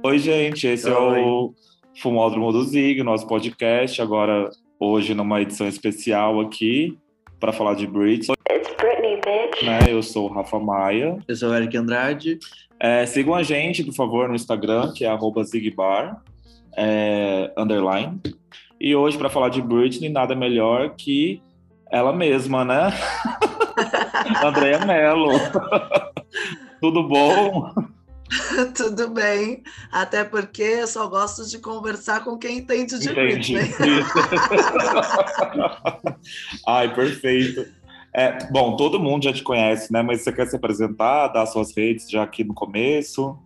Oi, gente, esse Oi. é o Fumódromo do Zig, nosso podcast. Agora, hoje, numa edição especial aqui, para falar de Britney. It's Britney, bitch. Né? Eu sou o Rafa Maia. Eu sou o Eric Andrade. É, sigam a gente, por favor, no Instagram, que é zigbar, é, underline. E hoje, para falar de Britney, nada melhor que ela mesma, né? Andréia Mello. Tudo bom? Tudo bem, até porque eu só gosto de conversar com quem entende de Entendi. Ai, perfeito. É, bom, todo mundo já te conhece, né? Mas você quer se apresentar, dar suas redes já aqui no começo?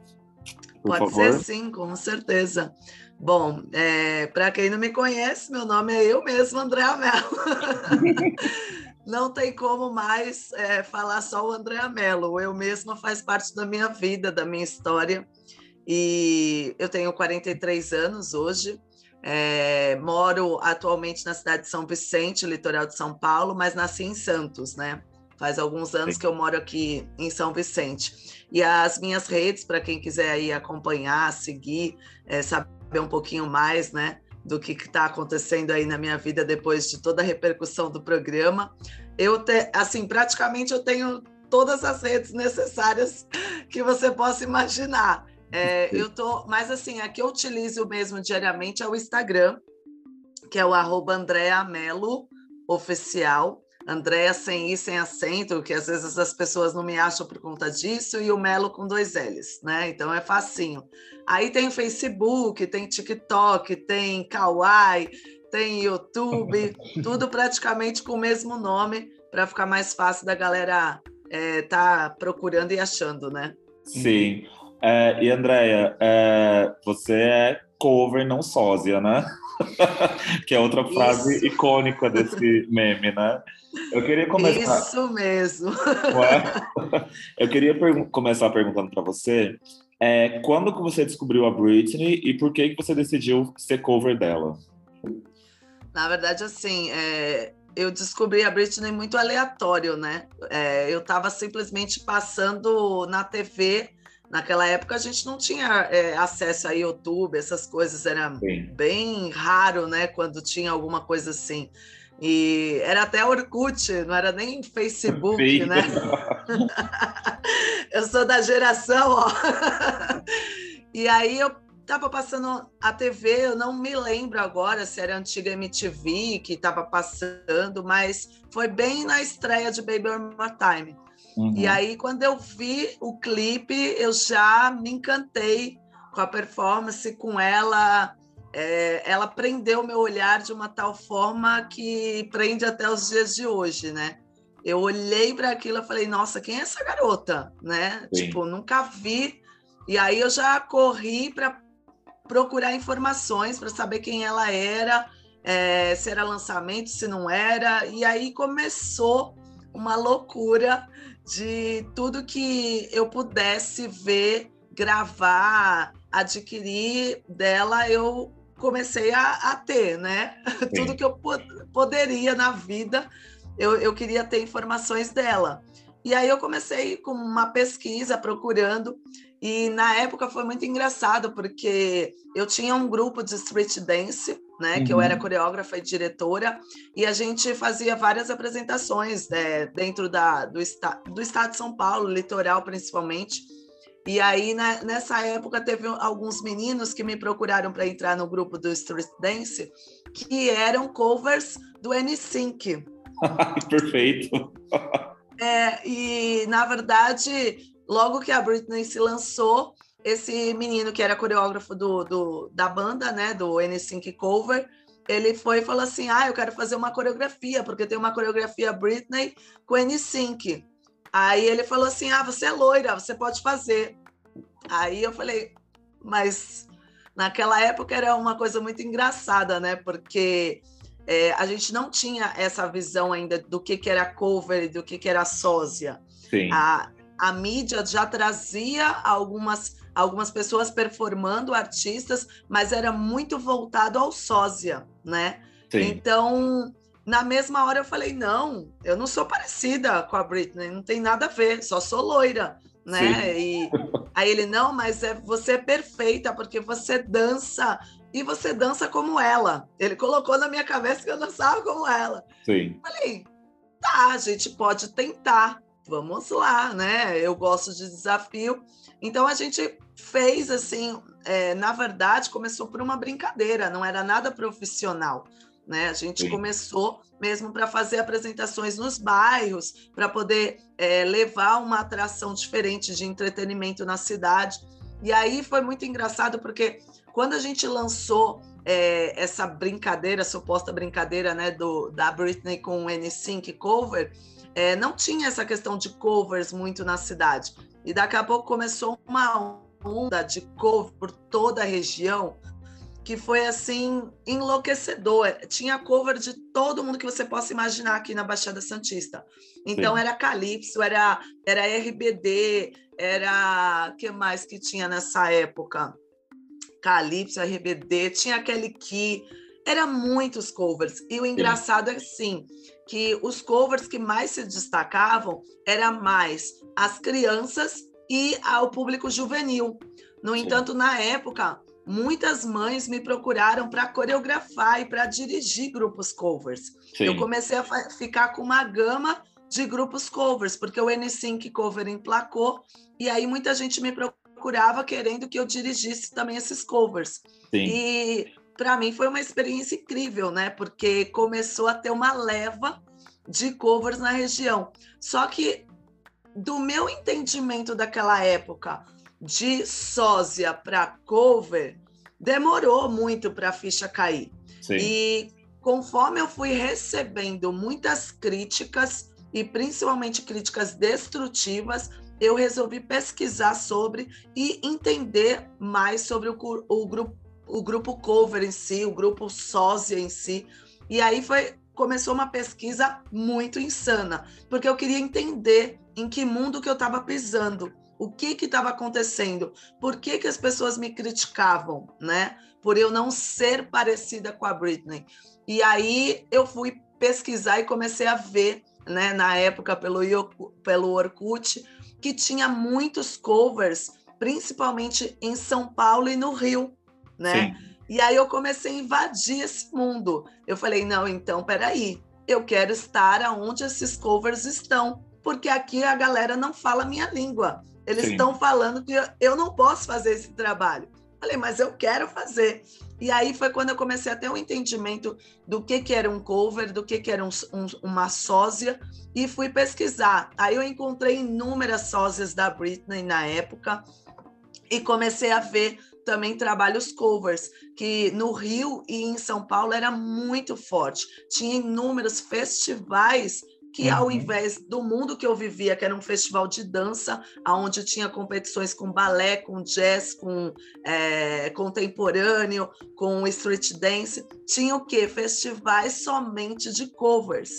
Pode favor. ser sim, com certeza. Bom, é, para quem não me conhece, meu nome é eu mesmo, André Mello. não tem como mais é, falar só o André Mello. Eu mesma faz parte da minha vida, da minha história. E eu tenho 43 anos hoje. É, moro atualmente na cidade de São Vicente, litoral de São Paulo, mas nasci em Santos, né? Faz alguns anos Sim. que eu moro aqui em São Vicente. E as minhas redes, para quem quiser aí acompanhar, seguir, é, saber um pouquinho mais, né? Do que está acontecendo aí na minha vida depois de toda a repercussão do programa. Eu te, assim, praticamente eu tenho todas as redes necessárias que você possa imaginar. É, eu tô, mas assim, a que eu utilizo mesmo diariamente é o Instagram, que é o arroba Oficial. Andréa sem i, sem acento, que às vezes as pessoas não me acham por conta disso, e o Melo com dois L's, né? Então é facinho. Aí tem Facebook, tem TikTok, tem Kawaii, tem YouTube, tudo praticamente com o mesmo nome, para ficar mais fácil da galera é, tá procurando e achando, né? Sim. É, e Andréia, é, você é cover, não sósia, né? que é outra frase Isso. icônica desse meme, né? Eu queria começar. Isso mesmo. Eu queria começar perguntando para você é, quando que você descobriu a Britney e por que que você decidiu ser cover dela? Na verdade, assim, é, eu descobri a Britney muito aleatório, né? É, eu estava simplesmente passando na TV. Naquela época a gente não tinha é, acesso a YouTube, essas coisas era Sim. bem raro, né? Quando tinha alguma coisa assim. E era até Orkut, não era nem Facebook, né? eu sou da geração, ó. e aí eu tava passando a TV, eu não me lembro agora se era a antiga MTV que estava passando, mas foi bem na estreia de Baby One More Time. Uhum. E aí, quando eu vi o clipe, eu já me encantei com a performance, com ela é, ela prendeu meu olhar de uma tal forma que prende até os dias de hoje, né? Eu olhei para aquilo e falei, nossa, quem é essa garota, né? Sim. Tipo, nunca vi. E aí eu já corri para procurar informações para saber quem ela era, é, se era lançamento, se não era. E aí começou uma loucura de tudo que eu pudesse ver, gravar, adquirir dela, eu comecei a, a ter, né? Sim. Tudo que eu poderia na vida, eu, eu queria ter informações dela. E aí eu comecei com uma pesquisa procurando e na época foi muito engraçado porque eu tinha um grupo de street dance, né, uhum. que eu era uhum. coreógrafa e diretora e a gente fazia várias apresentações né, dentro da, do, esta, do estado de São Paulo, litoral principalmente. E aí, né, nessa época, teve alguns meninos que me procuraram para entrar no grupo do Street Dance, que eram covers do N-Sync. Perfeito. é, e, na verdade, logo que a Britney se lançou, esse menino que era coreógrafo do, do da banda, né, do N-Sync Cover, ele foi e falou assim, ah, eu quero fazer uma coreografia, porque tem uma coreografia Britney com N-Sync. Aí ele falou assim: Ah, você é loira, você pode fazer. Aí eu falei, mas naquela época era uma coisa muito engraçada, né? Porque é, a gente não tinha essa visão ainda do que, que era cover e do que, que era sósia. Sim. A, a mídia já trazia algumas, algumas pessoas performando artistas, mas era muito voltado ao sósia, né? Sim. Então, na mesma hora eu falei, não, eu não sou parecida com a Britney, não tem nada a ver, só sou loira, né? E, Aí ele, não, mas é, você é perfeita, porque você dança e você dança como ela. Ele colocou na minha cabeça que eu dançava como ela. Sim. Falei, tá, a gente pode tentar, vamos lá, né? Eu gosto de desafio. Então a gente fez assim, é, na verdade, começou por uma brincadeira, não era nada profissional. Né? A gente Sim. começou mesmo para fazer apresentações nos bairros, para poder é, levar uma atração diferente de entretenimento na cidade. E aí foi muito engraçado, porque quando a gente lançou é, essa brincadeira, suposta brincadeira né, do, da Britney com o N-Sync cover, é, não tinha essa questão de covers muito na cidade. E daqui a pouco começou uma onda de cover por toda a região, que foi assim enlouquecedor. Tinha cover de todo mundo que você possa imaginar aqui na Baixada Santista. Então Sim. era Calypso, era era RBD, era que mais que tinha nessa época? Calypso, RBD, tinha aquele que era muitos covers. E o engraçado Sim. é sim que os covers que mais se destacavam era mais as crianças e ao público juvenil. No Sim. entanto, na época, muitas mães me procuraram para coreografar e para dirigir grupos covers. Sim. Eu comecei a ficar com uma gama de grupos covers, porque o N5 cover emplacou, e aí muita gente me procurava querendo que eu dirigisse também esses covers. Sim. E para mim foi uma experiência incrível, né? Porque começou a ter uma leva de covers na região. Só que do meu entendimento daquela época, de sósia para cover, demorou muito para a ficha cair. Sim. E conforme eu fui recebendo muitas críticas, e principalmente críticas destrutivas, eu resolvi pesquisar sobre e entender mais sobre o, o, grupo, o grupo cover em si, o grupo sósia em si. E aí foi começou uma pesquisa muito insana, porque eu queria entender em que mundo que eu estava pisando o que estava acontecendo, por que, que as pessoas me criticavam, né? Por eu não ser parecida com a Britney. E aí eu fui pesquisar e comecei a ver, né, na época pelo, pelo Orkut, que tinha muitos covers, principalmente em São Paulo e no Rio, né? Sim. E aí eu comecei a invadir esse mundo. Eu falei, não, então, peraí, eu quero estar aonde esses covers estão, porque aqui a galera não fala minha língua. Eles estão falando que eu não posso fazer esse trabalho. Falei, mas eu quero fazer. E aí foi quando eu comecei a ter um entendimento do que, que era um cover, do que, que era um, um, uma sósia, e fui pesquisar. Aí eu encontrei inúmeras sósias da Britney na época, e comecei a ver também trabalhos covers, que no Rio e em São Paulo era muito forte. Tinha inúmeros festivais que ao uhum. invés do mundo que eu vivia, que era um festival de dança, onde tinha competições com balé, com jazz, com é, contemporâneo, com street dance, tinha o quê? Festivais somente de covers.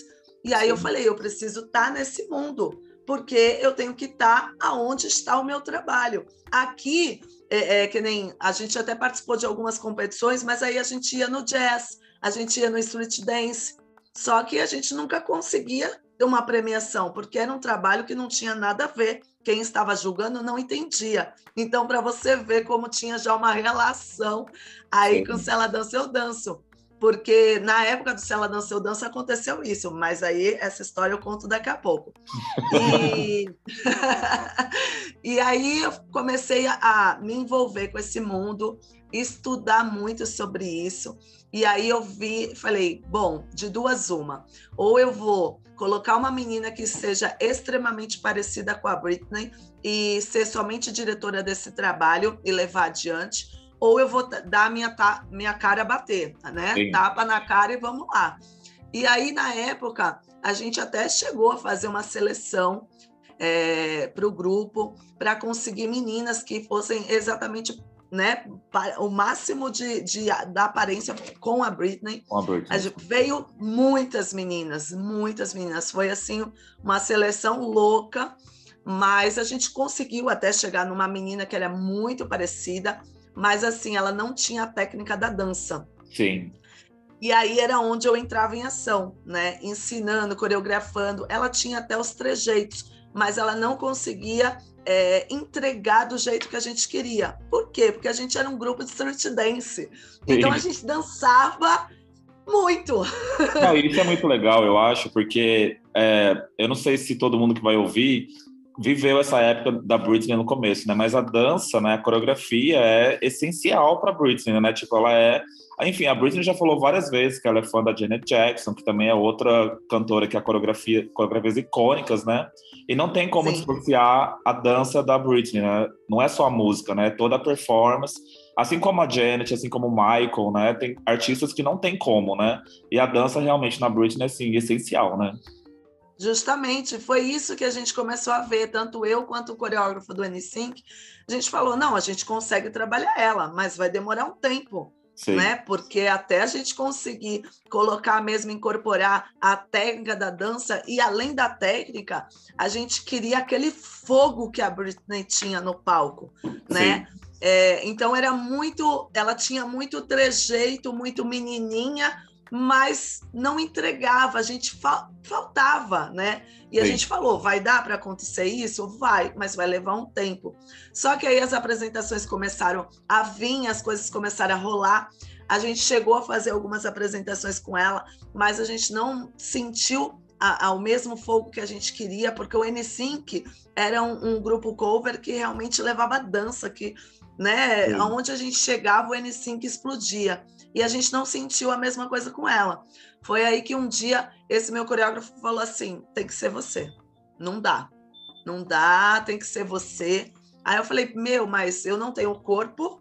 E aí Sim. eu falei, eu preciso estar tá nesse mundo, porque eu tenho que estar tá aonde está o meu trabalho. Aqui, é, é, que nem a gente até participou de algumas competições, mas aí a gente ia no jazz, a gente ia no street dance, só que a gente nunca conseguia uma premiação, porque era um trabalho que não tinha nada a ver. Quem estava julgando não entendia. Então, para você ver como tinha já uma relação aí com o Se Ela Dança, Eu Danço. Porque na época do Se Ela Dança, Eu Danço aconteceu isso, mas aí essa história eu conto daqui a pouco. E, e aí eu comecei a me envolver com esse mundo, estudar muito sobre isso. E aí eu vi, falei, bom, de duas uma, ou eu vou colocar uma menina que seja extremamente parecida com a Britney e ser somente diretora desse trabalho e levar adiante, ou eu vou dar minha minha cara a bater, né? Sim. Tapa na cara e vamos lá. E aí na época a gente até chegou a fazer uma seleção é, para o grupo para conseguir meninas que fossem exatamente né, o máximo de, de, da aparência com a Britney. Com a Britney. A veio muitas meninas, muitas meninas. Foi assim uma seleção louca, mas a gente conseguiu até chegar numa menina que era muito parecida, mas assim ela não tinha a técnica da dança. Sim. E aí era onde eu entrava em ação, né? Ensinando, coreografando. Ela tinha até os trejeitos, mas ela não conseguia é, entregar do jeito que a gente queria. Por quê? Porque a gente era um grupo de street dance. Então a gente dançava muito. Não, isso é muito legal, eu acho, porque é, eu não sei se todo mundo que vai ouvir viveu essa época da Britney no começo, né? Mas a dança, né, a coreografia é essencial para Britney, né? Tipo, ela é, enfim, a Britney já falou várias vezes que ela é fã da Janet Jackson, que também é outra cantora que a coreografia, coreografias icônicas, né? E não tem como Sim. dissociar a dança da Britney, né? Não é só a música, né? Toda a performance, assim como a Janet, assim como o Michael, né? Tem artistas que não tem como, né? E a dança realmente na Britney assim, é assim, essencial, né? Justamente, foi isso que a gente começou a ver, tanto eu quanto o coreógrafo do N5. A gente falou: não, a gente consegue trabalhar ela, mas vai demorar um tempo. Sim. Né? Porque até a gente conseguir colocar mesmo, incorporar a técnica da dança e além da técnica, a gente queria aquele fogo que a Britney tinha no palco, né? É, então era muito, ela tinha muito trejeito, muito menininha, mas não entregava, a gente fa faltava, né? E a Sim. gente falou, vai dar para acontecer isso? Vai, mas vai levar um tempo. Só que aí as apresentações começaram a vir, as coisas começaram a rolar. A gente chegou a fazer algumas apresentações com ela, mas a gente não sentiu ao mesmo fogo que a gente queria, porque o N5 era um, um grupo cover que realmente levava dança, que né? Sim. Aonde a gente chegava, o N5 explodia. E a gente não sentiu a mesma coisa com ela. Foi aí que um dia esse meu coreógrafo falou assim: tem que ser você. Não dá. Não dá, tem que ser você. Aí eu falei: meu, mas eu não tenho corpo,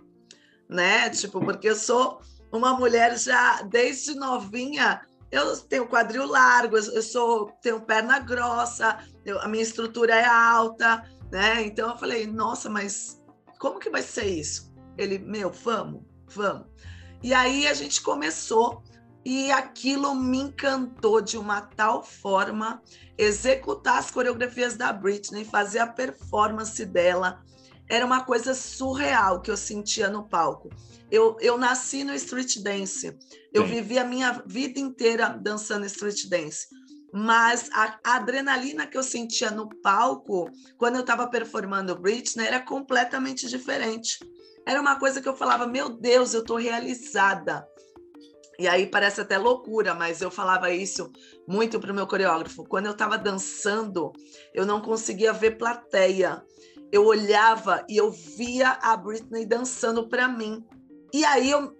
né? Tipo, porque eu sou uma mulher já desde novinha. Eu tenho quadril largo, eu sou tenho perna grossa, eu, a minha estrutura é alta, né? Então eu falei: nossa, mas como que vai ser isso? Ele, meu, vamos, vamos. E aí a gente começou e aquilo me encantou de uma tal forma executar as coreografias da Britney, fazer a performance dela. Era uma coisa surreal que eu sentia no palco. Eu, eu nasci no street dance. Eu Sim. vivi a minha vida inteira dançando street dance. Mas a, a adrenalina que eu sentia no palco, quando eu estava performando Britney, era completamente diferente. Era uma coisa que eu falava, meu Deus, eu estou realizada. E aí parece até loucura, mas eu falava isso muito para o meu coreógrafo. Quando eu estava dançando, eu não conseguia ver plateia. Eu olhava e eu via a Britney dançando para mim. E aí eu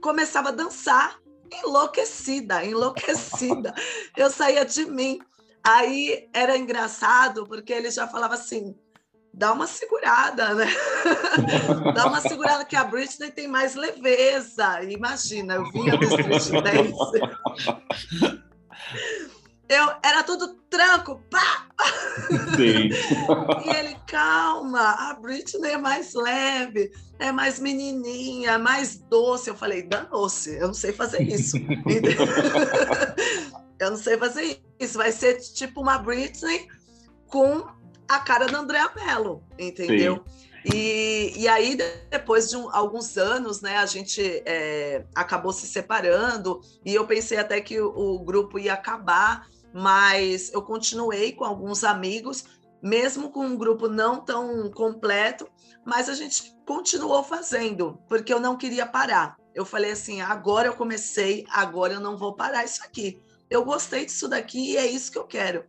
começava a dançar enlouquecida, enlouquecida. Eu saía de mim. Aí era engraçado porque ele já falava assim: dá uma segurada, né? dá uma segurada que a Britney tem mais leveza. Imagina, eu vinha do Street Dance. Eu, era tudo tranco, pá! Sim. e ele, calma, a Britney é mais leve, é mais menininha, é mais doce. Eu falei, danou-se, eu não sei fazer isso. eu não sei fazer isso. Vai ser tipo uma Britney com a cara da Andrea Mello, entendeu? E, e aí, depois de um, alguns anos, né, a gente é, acabou se separando e eu pensei até que o, o grupo ia acabar, mas eu continuei com alguns amigos, mesmo com um grupo não tão completo, mas a gente continuou fazendo, porque eu não queria parar. Eu falei assim: agora eu comecei, agora eu não vou parar isso aqui. Eu gostei disso daqui e é isso que eu quero.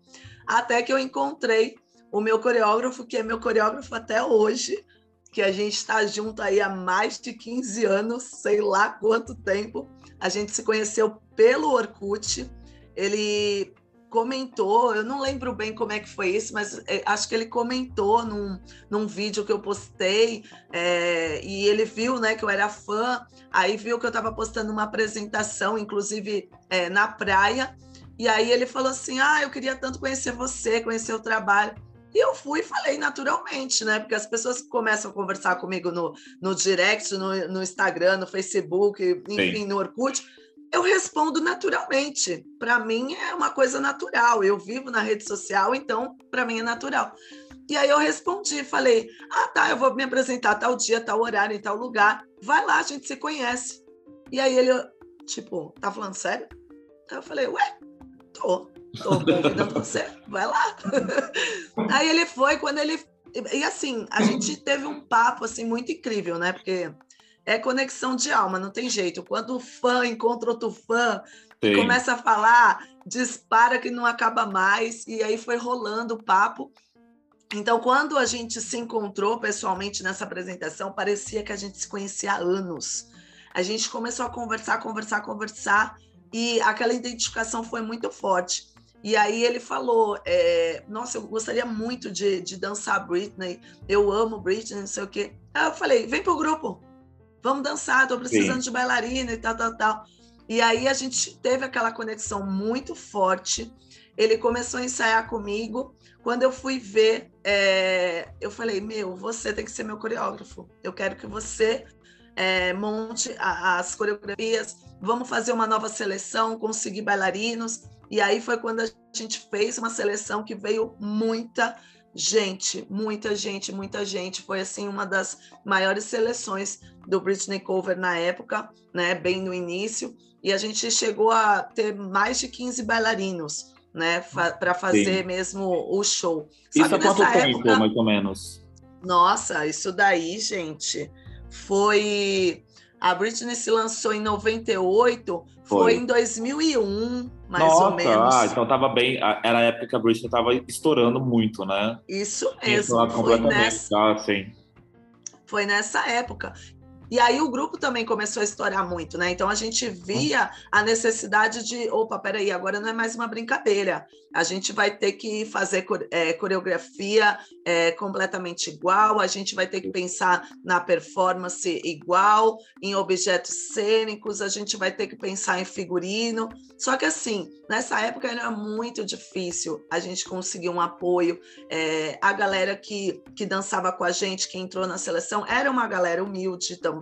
Até que eu encontrei o meu coreógrafo, que é meu coreógrafo até hoje, que a gente está junto aí há mais de 15 anos, sei lá quanto tempo. A gente se conheceu pelo Orkut. Ele comentou, eu não lembro bem como é que foi isso, mas é, acho que ele comentou num, num vídeo que eu postei, é, e ele viu né, que eu era fã, aí viu que eu estava postando uma apresentação, inclusive é, na praia, e aí ele falou assim: Ah, eu queria tanto conhecer você, conhecer o trabalho. E eu fui e falei naturalmente, né? Porque as pessoas começam a conversar comigo no, no direct, no, no Instagram, no Facebook, enfim, Sim. no Orkut. Eu respondo naturalmente. Para mim é uma coisa natural. Eu vivo na rede social, então para mim é natural. E aí eu respondi, falei: "Ah, tá, eu vou me apresentar tal dia, tal horário, em tal lugar. Vai lá, a gente se conhece". E aí ele tipo, tá falando sério? Aí eu falei: "Ué, tô". Tô convidando você, vai lá. Aí ele foi, quando ele. E assim, a gente teve um papo assim muito incrível, né? Porque é conexão de alma, não tem jeito. Quando o fã encontra outro fã, começa a falar, dispara que não acaba mais, e aí foi rolando o papo. Então, quando a gente se encontrou pessoalmente nessa apresentação, parecia que a gente se conhecia há anos. A gente começou a conversar, conversar, conversar, e aquela identificação foi muito forte. E aí ele falou: é, Nossa, eu gostaria muito de, de dançar Britney, eu amo Britney, não sei o quê. Aí eu falei: Vem pro grupo, vamos dançar, estou precisando Sim. de bailarina e tal, tal, tal. E aí a gente teve aquela conexão muito forte. Ele começou a ensaiar comigo. Quando eu fui ver, é, eu falei: Meu, você tem que ser meu coreógrafo. Eu quero que você é, monte as coreografias. Vamos fazer uma nova seleção, conseguir bailarinos. E aí foi quando a gente fez uma seleção que veio muita gente, muita gente, muita gente. Foi assim uma das maiores seleções do Britney Cover na época, né, bem no início, e a gente chegou a ter mais de 15 bailarinos, né, fa para fazer Sim. mesmo o show. Só isso há quanto tempo, época, mais ou menos? Nossa, isso daí, gente, foi a Britney se lançou em 98, foi, foi em 2001, mais Nossa, ou menos. Ah, então tava bem. Era a época que a Britney tava estourando muito, né? Isso mesmo. Foi nessa, ah, sim. foi nessa época. E aí o grupo também começou a estourar muito, né? Então a gente via a necessidade de, opa, peraí, agora não é mais uma brincadeira. A gente vai ter que fazer é, coreografia é, completamente igual, a gente vai ter que pensar na performance igual, em objetos cênicos, a gente vai ter que pensar em figurino. Só que assim, nessa época era muito difícil a gente conseguir um apoio. É, a galera que, que dançava com a gente, que entrou na seleção, era uma galera humilde também,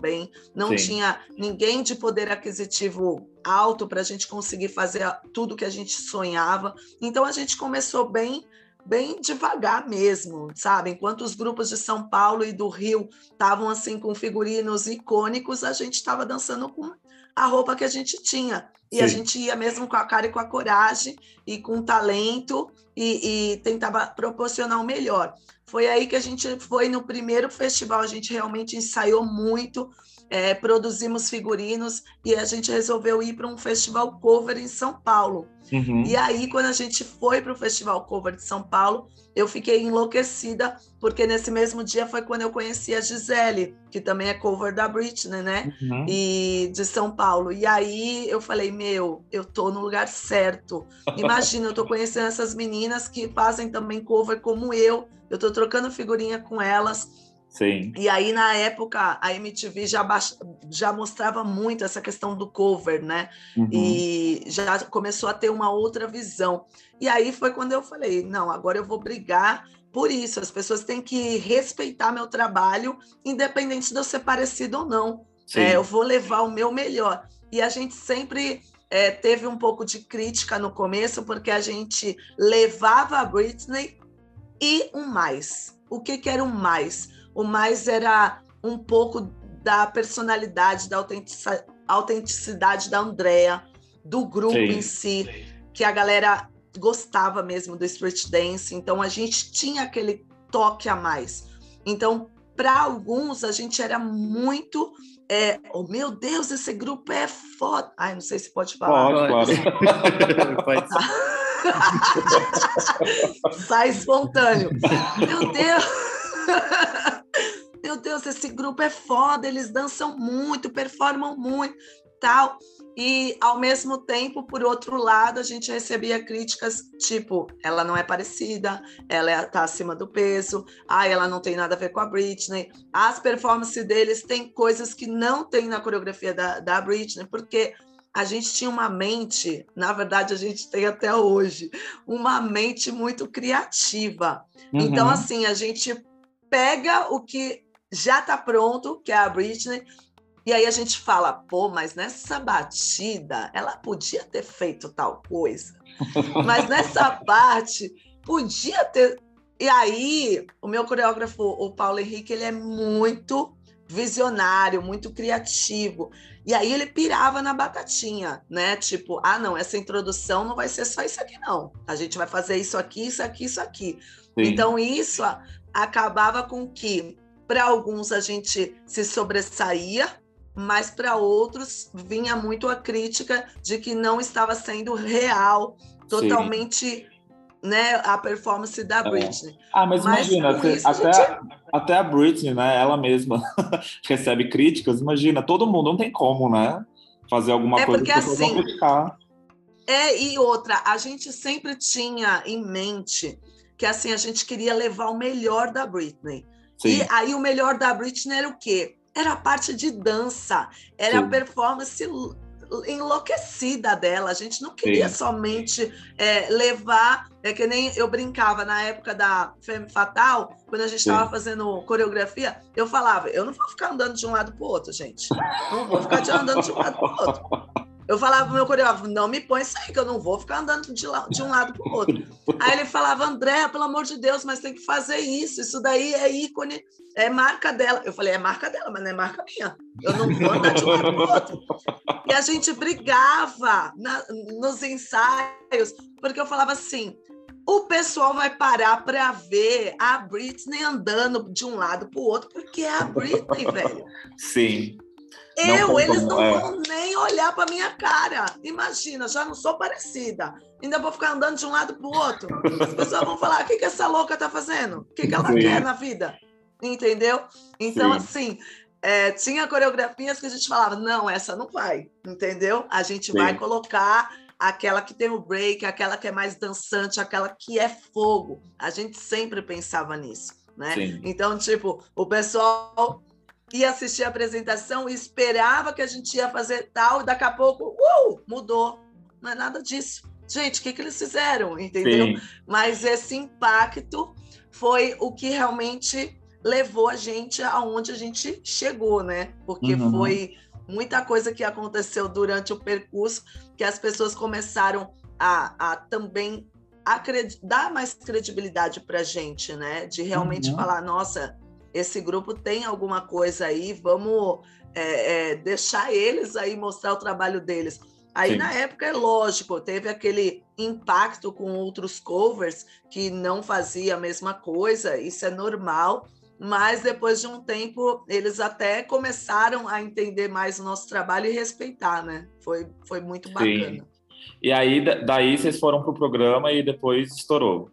não Sim. tinha ninguém de poder aquisitivo alto para a gente conseguir fazer tudo que a gente sonhava. Então a gente começou bem bem devagar mesmo, sabe? Enquanto os grupos de São Paulo e do Rio estavam assim com figurinos icônicos, a gente estava dançando com a roupa que a gente tinha. E Sim. a gente ia mesmo com a cara e com a coragem e com talento e, e tentava proporcionar o melhor. Foi aí que a gente foi no primeiro festival, a gente realmente ensaiou muito, é, produzimos figurinos e a gente resolveu ir para um festival cover em São Paulo. Uhum. E aí, quando a gente foi para o Festival Cover de São Paulo, eu fiquei enlouquecida, porque nesse mesmo dia foi quando eu conheci a Gisele, que também é cover da Britney, né? Uhum. E de São Paulo. E aí eu falei, meu, eu tô no lugar certo. Imagina, eu tô conhecendo essas meninas que fazem também cover como eu. Eu tô trocando figurinha com elas Sim. E aí, na época, a MTV já, já mostrava muito essa questão do cover, né? Uhum. E já começou a ter uma outra visão. E aí foi quando eu falei: não, agora eu vou brigar por isso. As pessoas têm que respeitar meu trabalho, independente de eu ser parecido ou não. É, eu vou levar o meu melhor. E a gente sempre é, teve um pouco de crítica no começo, porque a gente levava a Britney e um mais. O que, que era um mais? O mais era um pouco da personalidade, da autenticidade da Andrea, do grupo sim, em si, sim. que a galera gostava mesmo do street dance, então a gente tinha aquele toque a mais. Então, para alguns, a gente era muito. É, oh, meu Deus, esse grupo é foda. Ai, não sei se pode falar. Pode, claro. pode. Sai espontâneo. Meu Deus! Meu Deus, esse grupo é foda, eles dançam muito, performam muito, tal. E ao mesmo tempo, por outro lado, a gente recebia críticas tipo, ela não é parecida, ela está é, tá acima do peso, ah, ela não tem nada a ver com a Britney. As performances deles têm coisas que não tem na coreografia da, da Britney, porque a gente tinha uma mente, na verdade, a gente tem até hoje, uma mente muito criativa. Uhum. Então, assim, a gente pega o que já está pronto, que é a Britney. E aí a gente fala, pô, mas nessa batida ela podia ter feito tal coisa. Mas nessa parte podia ter. E aí, o meu coreógrafo, o Paulo Henrique, ele é muito visionário, muito criativo. E aí ele pirava na batatinha, né? Tipo, ah, não, essa introdução não vai ser só isso aqui, não. A gente vai fazer isso aqui, isso aqui, isso aqui. Sim. Então, isso acabava com que, para alguns, a gente se sobressaía, mas para outros vinha muito a crítica de que não estava sendo real, totalmente. Sim né, a performance da é. Britney. É. Ah, mas, mas imagina, isso, até, gente... até a Britney, né, ela mesma recebe críticas, imagina, todo mundo não tem como, né, fazer alguma é coisa porque, assim, criticar. É, e outra, a gente sempre tinha em mente que, assim, a gente queria levar o melhor da Britney. Sim. E aí o melhor da Britney era o quê? Era a parte de dança, era Sim. a performance enlouquecida dela. A gente não queria Sim. somente é, levar. É que nem eu brincava na época da Femme Fatal, quando a gente estava fazendo coreografia, eu falava: eu não vou ficar andando de um lado para o outro, gente. Não vou ficar andando de um lado para o outro. Eu falava pro meu coreógrafo, não me põe isso aí, que eu não vou ficar andando de, lá, de um lado para o outro. Aí ele falava, André, pelo amor de Deus, mas tem que fazer isso, isso daí é ícone, é marca dela. Eu falei, é marca dela, mas não é marca minha. Eu não vou andar de um lado para o outro. E a gente brigava na, nos ensaios, porque eu falava assim, o pessoal vai parar para ver a Britney andando de um lado para o outro, porque é a Britney, velho. Sim. Eu, eles não é. vão nem olhar para minha cara. Imagina, já não sou parecida. Ainda vou ficar andando de um lado para o outro. As pessoas vão falar: o que, que essa louca tá fazendo? O que, que ela Sim. quer na vida? Entendeu? Então, Sim. assim, é, tinha coreografias que a gente falava: não, essa não vai. Entendeu? A gente Sim. vai colocar aquela que tem o break, aquela que é mais dançante, aquela que é fogo. A gente sempre pensava nisso. Né? Então, tipo, o pessoal ia assistir a apresentação e esperava que a gente ia fazer tal, e daqui a pouco, uh, mudou. Não é nada disso. Gente, o que, que eles fizeram? Entendeu? Sim. Mas esse impacto foi o que realmente levou a gente aonde a gente chegou, né? Porque uhum. foi muita coisa que aconteceu durante o percurso que as pessoas começaram a, a também dar mais credibilidade para a gente, né? De realmente uhum. falar, nossa, esse grupo tem alguma coisa aí, vamos é, é, deixar eles aí mostrar o trabalho deles. Aí, Sim. na época, é lógico, teve aquele impacto com outros covers que não fazia a mesma coisa, isso é normal, mas depois de um tempo, eles até começaram a entender mais o nosso trabalho e respeitar, né? Foi, foi muito bacana. Sim. E aí, daí vocês foram para o programa e depois estourou.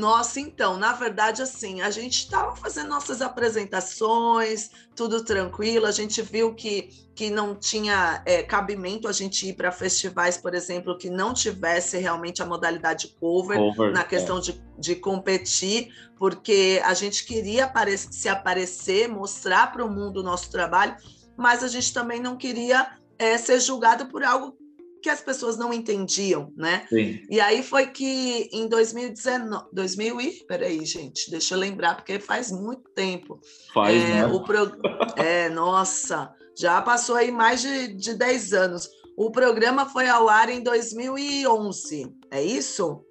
Nossa, então, na verdade, assim, a gente estava fazendo nossas apresentações, tudo tranquilo. A gente viu que, que não tinha é, cabimento a gente ir para festivais, por exemplo, que não tivesse realmente a modalidade cover, cover na questão é. de, de competir, porque a gente queria apare se aparecer, mostrar para o mundo o nosso trabalho, mas a gente também não queria é, ser julgado por algo que as pessoas não entendiam, né? Sim. E aí foi que em 2019, 2000 e, peraí, gente, deixa eu lembrar porque faz muito tempo. Faz, é, né? O pro... é, nossa, já passou aí mais de, de 10 anos. O programa foi ao ar em 2011, é isso?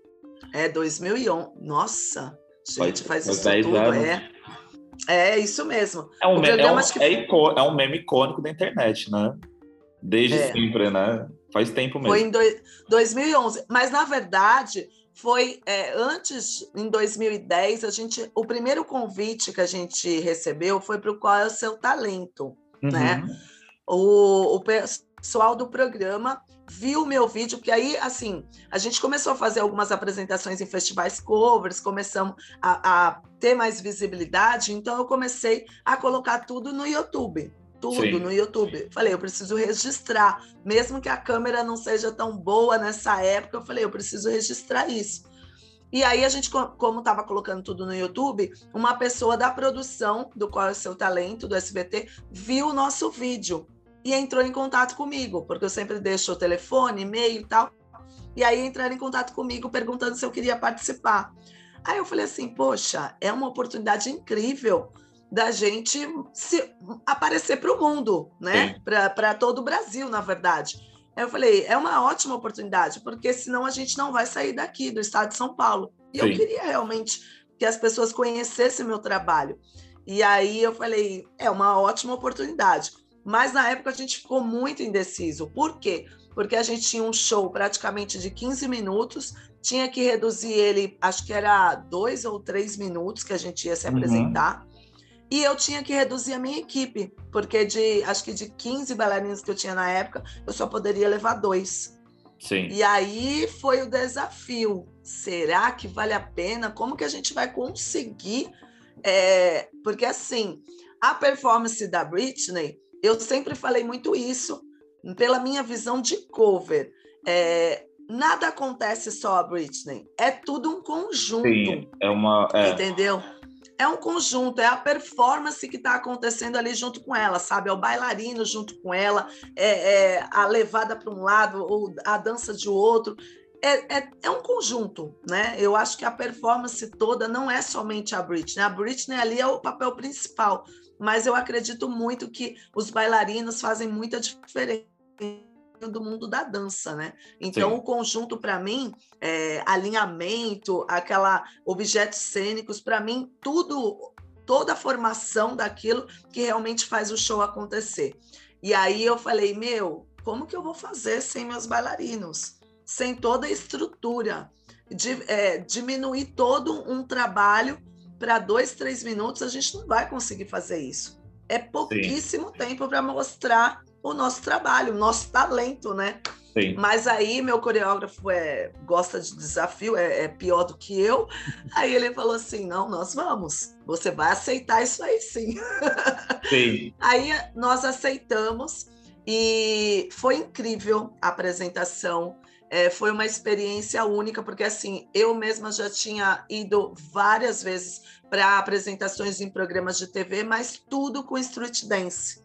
É 2011. Nossa, gente, faz, faz isso tudo, anos. é. É isso mesmo. É um, meme, é, um, que... é, é um meme icônico da internet, né? Desde é. sempre, né? Faz tempo mesmo. Foi em do, 2011. Mas, na verdade, foi é, antes, em 2010, a gente, o primeiro convite que a gente recebeu foi para o Qual é o Seu Talento, uhum. né? O, o pessoal do programa viu o meu vídeo, porque aí, assim, a gente começou a fazer algumas apresentações em festivais covers, começamos a, a ter mais visibilidade, então eu comecei a colocar tudo no YouTube tudo Sim. no YouTube. Falei, eu preciso registrar, mesmo que a câmera não seja tão boa nessa época, eu falei, eu preciso registrar isso. E aí a gente, como estava colocando tudo no YouTube, uma pessoa da produção do Qual é o Seu Talento, do SBT, viu o nosso vídeo e entrou em contato comigo, porque eu sempre deixo o telefone, e-mail e tal. E aí entraram em contato comigo perguntando se eu queria participar. Aí eu falei assim, poxa, é uma oportunidade incrível da gente se aparecer para o mundo, né? Para todo o Brasil, na verdade. Eu falei, é uma ótima oportunidade, porque senão a gente não vai sair daqui, do estado de São Paulo. E Sim. eu queria realmente que as pessoas conhecessem meu trabalho. E aí eu falei, é uma ótima oportunidade. Mas na época a gente ficou muito indeciso. Por quê? Porque a gente tinha um show praticamente de 15 minutos, tinha que reduzir ele, acho que era dois ou três minutos que a gente ia se uhum. E eu tinha que reduzir a minha equipe, porque de acho que de 15 bailarinos que eu tinha na época, eu só poderia levar dois. Sim. E aí foi o desafio. Será que vale a pena? Como que a gente vai conseguir? É, porque assim, a performance da Britney, eu sempre falei muito isso, pela minha visão de cover. É, nada acontece só a Britney, é tudo um conjunto. Sim, é uma. É. Entendeu? É um conjunto, é a performance que está acontecendo ali junto com ela, sabe? É o bailarino junto com ela, é, é a levada para um lado ou a dança de outro. É, é, é, um conjunto, né? Eu acho que a performance toda não é somente a Britney. A Britney ali é o papel principal, mas eu acredito muito que os bailarinos fazem muita diferença do mundo da dança, né? Então, Sim. o conjunto, para mim, é, alinhamento, aquela objetos cênicos, para mim, tudo, toda a formação daquilo que realmente faz o show acontecer. E aí eu falei, meu, como que eu vou fazer sem meus bailarinos? Sem toda a estrutura? De, é, diminuir todo um trabalho para dois, três minutos, a gente não vai conseguir fazer isso. É pouquíssimo Sim. tempo para mostrar o nosso trabalho, o nosso talento, né? Sim. Mas aí meu coreógrafo é, gosta de desafio, é, é, pior do que eu. Aí ele falou assim: não, nós vamos, você vai aceitar isso aí sim. sim. Aí nós aceitamos e foi incrível a apresentação. É, foi uma experiência única, porque assim, eu mesma já tinha ido várias vezes para apresentações em programas de TV, mas tudo com street dance.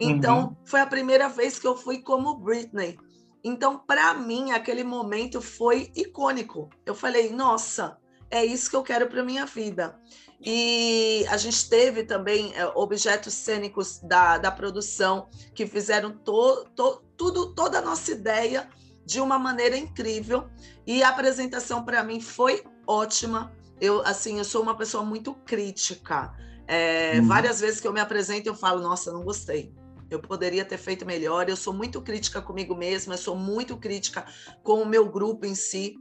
Então, uhum. foi a primeira vez que eu fui como Britney. Então, para mim, aquele momento foi icônico. Eu falei, nossa, é isso que eu quero para minha vida. E a gente teve também é, objetos cênicos da, da produção que fizeram to, to, tudo, toda a nossa ideia de uma maneira incrível. E a apresentação para mim foi ótima. Eu, assim, eu sou uma pessoa muito crítica. É, uhum. Várias vezes que eu me apresento, eu falo, nossa, não gostei eu poderia ter feito melhor. Eu sou muito crítica comigo mesma, eu sou muito crítica com o meu grupo em si.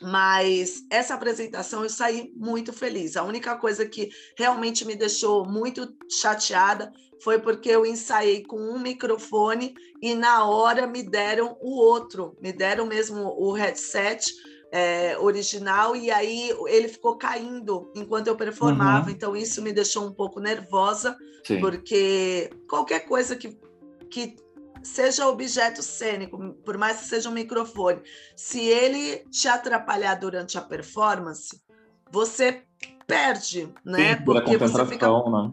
Mas essa apresentação eu saí muito feliz. A única coisa que realmente me deixou muito chateada foi porque eu ensaiei com um microfone e na hora me deram o outro, me deram mesmo o headset é, original e aí ele ficou caindo enquanto eu performava. Uhum. Então isso me deixou um pouco nervosa, Sim. porque qualquer coisa que, que seja objeto cênico, por mais que seja um microfone, se ele te atrapalhar durante a performance, você perde, né? Sim, porque você fica, né?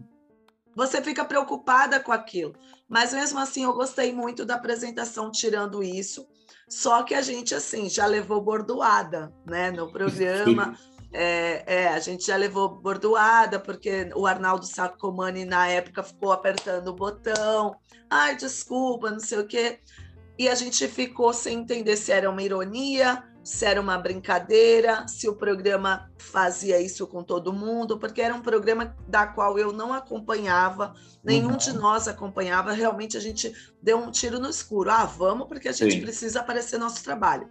você fica preocupada com aquilo. Mas mesmo assim, eu gostei muito da apresentação tirando isso. Só que a gente, assim, já levou bordoada, né? No programa. É, é, a gente já levou bordoada, porque o Arnaldo Sacomani, na época, ficou apertando o botão. Ai, desculpa, não sei o quê. E a gente ficou sem entender se era uma ironia, se era uma brincadeira, se o programa fazia isso com todo mundo, porque era um programa da qual eu não acompanhava, nenhum uhum. de nós acompanhava, realmente a gente deu um tiro no escuro. Ah, vamos, porque a gente Sim. precisa aparecer nosso trabalho.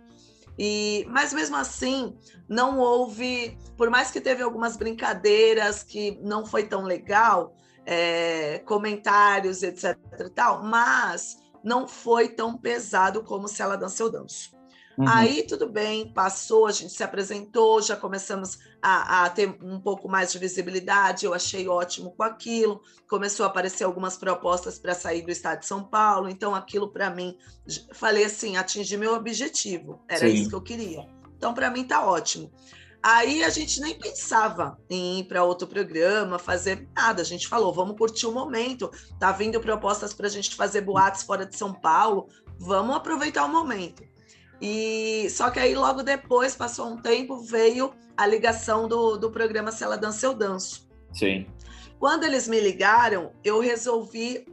E, mas mesmo assim, não houve, por mais que teve algumas brincadeiras que não foi tão legal, é, comentários, etc. E tal, mas não foi tão pesado como se ela dança eu danço. Uhum. Aí tudo bem, passou, a gente se apresentou, já começamos a, a, ter um pouco mais de visibilidade. Eu achei ótimo com aquilo. Começou a aparecer algumas propostas para sair do estado de São Paulo. Então, aquilo para mim, falei assim, atingi meu objetivo. Era Sim. isso que eu queria. Então, para mim, tá ótimo. Aí a gente nem pensava em ir para outro programa, fazer nada. A gente falou, vamos curtir o momento. Tá vindo propostas para a gente fazer boates fora de São Paulo. Vamos aproveitar o momento. E só que aí logo depois, passou um tempo, veio a ligação do, do programa Se Ela Dança Eu Danço. Sim. Quando eles me ligaram, eu resolvi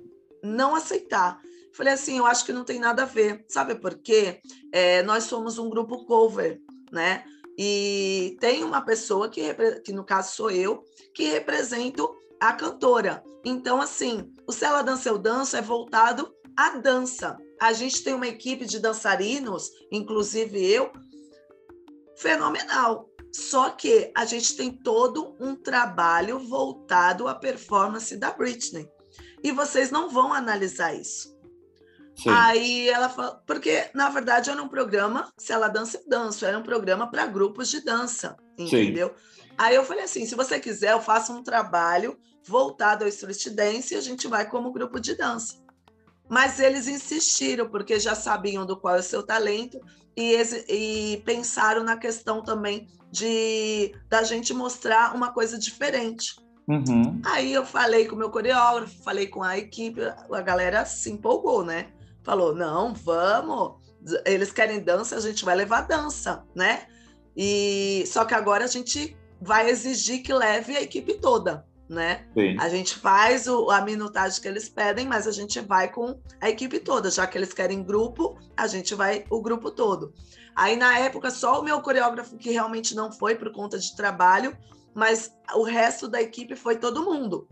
não aceitar. Falei assim, eu acho que não tem nada a ver. Sabe por quê? É, nós somos um grupo cover, né? E tem uma pessoa que, que no caso sou eu, que represento a cantora. Então, assim, o Se Ela Dança Eu Danço é voltado à dança. A gente tem uma equipe de dançarinos, inclusive eu, fenomenal. Só que a gente tem todo um trabalho voltado à performance da Britney. E vocês não vão analisar isso. Sim. Aí ela falou, porque na verdade era um programa, se ela dança, eu danço, era um programa para grupos de dança, entendeu? Sim. Aí eu falei assim: se você quiser, eu faço um trabalho voltado ao street dance e a gente vai como grupo de dança. Mas eles insistiram, porque já sabiam do qual é o seu talento e, e pensaram na questão também de da gente mostrar uma coisa diferente. Uhum. Aí eu falei com o meu coreógrafo, falei com a equipe, a galera se empolgou, né? Falou: não, vamos, eles querem dança, a gente vai levar dança, né? E só que agora a gente vai exigir que leve a equipe toda né? Sim. A gente faz o, a minutagem que eles pedem, mas a gente vai com a equipe toda, já que eles querem grupo, a gente vai o grupo todo. Aí na época só o meu coreógrafo que realmente não foi por conta de trabalho, mas o resto da equipe foi todo mundo.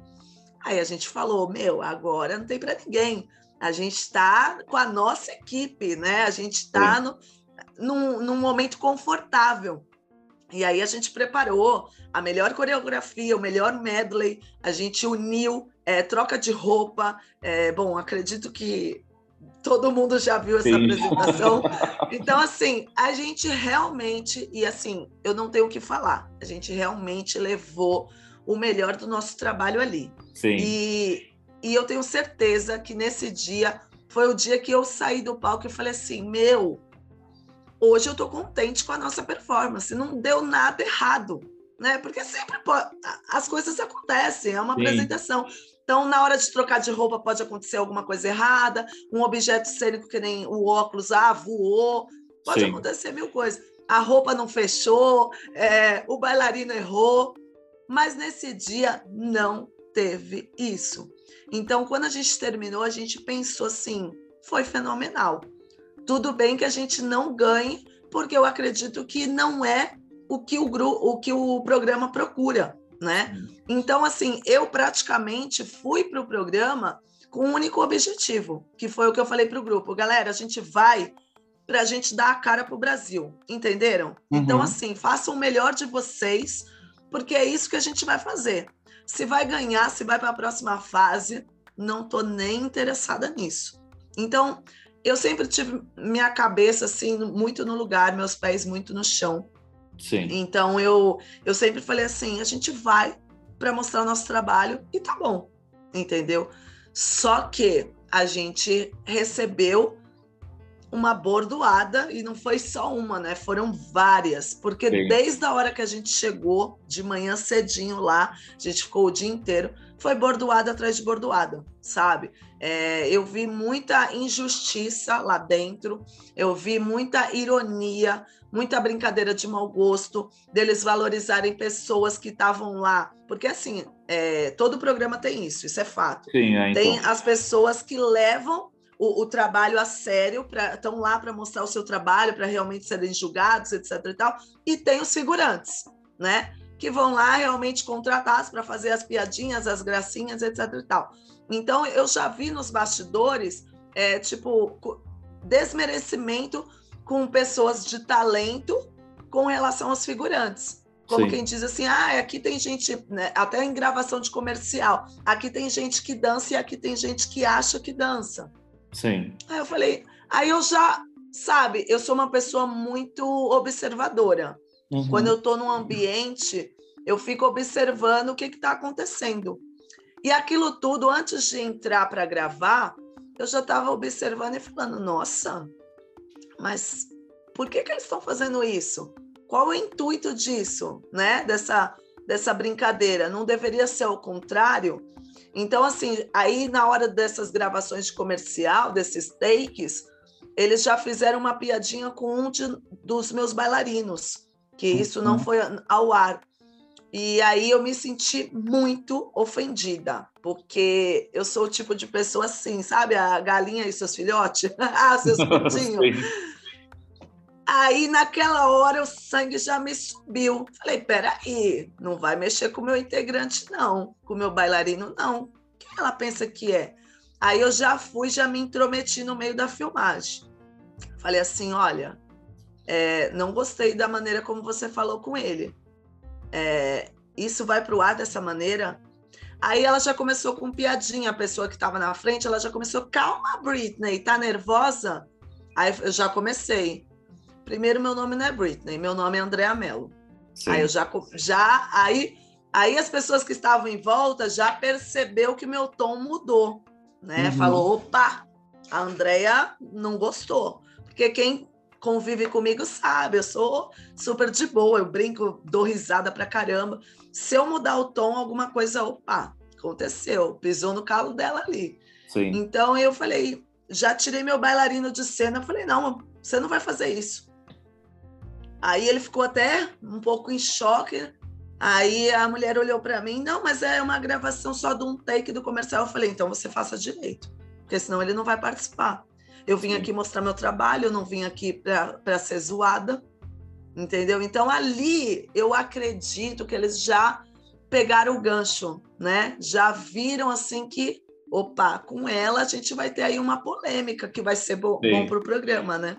Aí a gente falou, meu, agora não tem para ninguém. A gente está com a nossa equipe, né? A gente está no, num, num momento confortável. E aí a gente preparou a melhor coreografia, o melhor medley, a gente uniu é, troca de roupa. É, bom, acredito que todo mundo já viu essa Sim. apresentação. Então, assim, a gente realmente, e assim, eu não tenho o que falar, a gente realmente levou o melhor do nosso trabalho ali. Sim. E, e eu tenho certeza que nesse dia foi o dia que eu saí do palco e falei assim: meu, hoje eu estou contente com a nossa performance, não deu nada errado né? Porque sempre pode, as coisas acontecem, é uma Sim. apresentação. Então, na hora de trocar de roupa, pode acontecer alguma coisa errada, um objeto cênico que nem o óculos, ah, voou, pode Sim. acontecer mil coisas. A roupa não fechou, é, o bailarino errou, mas nesse dia não teve isso. Então, quando a gente terminou, a gente pensou assim: foi fenomenal. Tudo bem que a gente não ganhe, porque eu acredito que não é o que o, grupo, o, que o programa procura, né? Então, assim, eu praticamente fui para o programa com um único objetivo, que foi o que eu falei para o grupo. Galera, a gente vai para a gente dar a cara para o Brasil, entenderam? Uhum. Então, assim, façam o melhor de vocês, porque é isso que a gente vai fazer. Se vai ganhar, se vai para a próxima fase, não estou nem interessada nisso. Então, eu sempre tive minha cabeça assim muito no lugar, meus pés muito no chão. Sim. Então eu, eu sempre falei assim: a gente vai para mostrar o nosso trabalho e tá bom, entendeu? Só que a gente recebeu uma bordoada e não foi só uma, né? Foram várias, porque Sim. desde a hora que a gente chegou de manhã cedinho lá, a gente ficou o dia inteiro, foi bordoada atrás de bordoada, sabe? É, eu vi muita injustiça lá dentro, eu vi muita ironia, muita brincadeira de mau gosto, deles valorizarem pessoas que estavam lá. Porque, assim, é, todo programa tem isso, isso é fato. Sim, é, então. Tem as pessoas que levam o, o trabalho a sério, estão lá para mostrar o seu trabalho, para realmente serem julgados, etc. e tal. E tem os figurantes, né? Que vão lá realmente contratados para fazer as piadinhas, as gracinhas, etc. e tal. Então, eu já vi nos bastidores, é, tipo, desmerecimento com pessoas de talento com relação aos figurantes. Como Sim. quem diz assim, ah, aqui tem gente, né, até em gravação de comercial, aqui tem gente que dança e aqui tem gente que acha que dança. Sim. Aí eu falei, aí eu já, sabe, eu sou uma pessoa muito observadora. Uhum. Quando eu estou num ambiente, eu fico observando o que está acontecendo. E aquilo tudo, antes de entrar para gravar, eu já estava observando e falando, nossa, mas por que, que eles estão fazendo isso? Qual o intuito disso, né? Dessa, dessa brincadeira? Não deveria ser o contrário? Então, assim, aí na hora dessas gravações de comercial, desses takes, eles já fizeram uma piadinha com um de, dos meus bailarinos, que isso não uhum. foi ao ar. E aí eu me senti muito ofendida, porque eu sou o tipo de pessoa assim, sabe? A galinha e seus filhotes, ah, seus putinhos. Aí, naquela hora, o sangue já me subiu. Falei, peraí, não vai mexer com o meu integrante, não. Com o meu bailarino, não. Quem ela pensa que é? Aí eu já fui, já me intrometi no meio da filmagem. Falei assim, olha, é, não gostei da maneira como você falou com ele. É, isso vai para o ar dessa maneira? Aí ela já começou com piadinha, a pessoa que estava na frente, ela já começou, calma, Britney, tá nervosa? Aí eu já comecei. Primeiro, meu nome não é Britney, meu nome é Andréa Mello. Sim. Aí eu já, já aí, aí as pessoas que estavam em volta já percebeu que meu tom mudou, né? Uhum. Falou, opa, a Andréa não gostou. Porque quem convive comigo sabe, eu sou super de boa, eu brinco, dou risada pra caramba. Se eu mudar o tom, alguma coisa, opa, aconteceu, pisou no calo dela ali. Sim. Então eu falei, já tirei meu bailarino de cena, falei, não, você não vai fazer isso. Aí ele ficou até um pouco em choque. Aí a mulher olhou para mim, não, mas é uma gravação só de um take do comercial. Eu falei, então você faça direito, porque senão ele não vai participar. Eu vim aqui mostrar meu trabalho, eu não vim aqui para ser zoada, entendeu? Então ali eu acredito que eles já pegaram o gancho, né? Já viram assim que, opa, com ela a gente vai ter aí uma polêmica que vai ser bom, bom para o programa, né?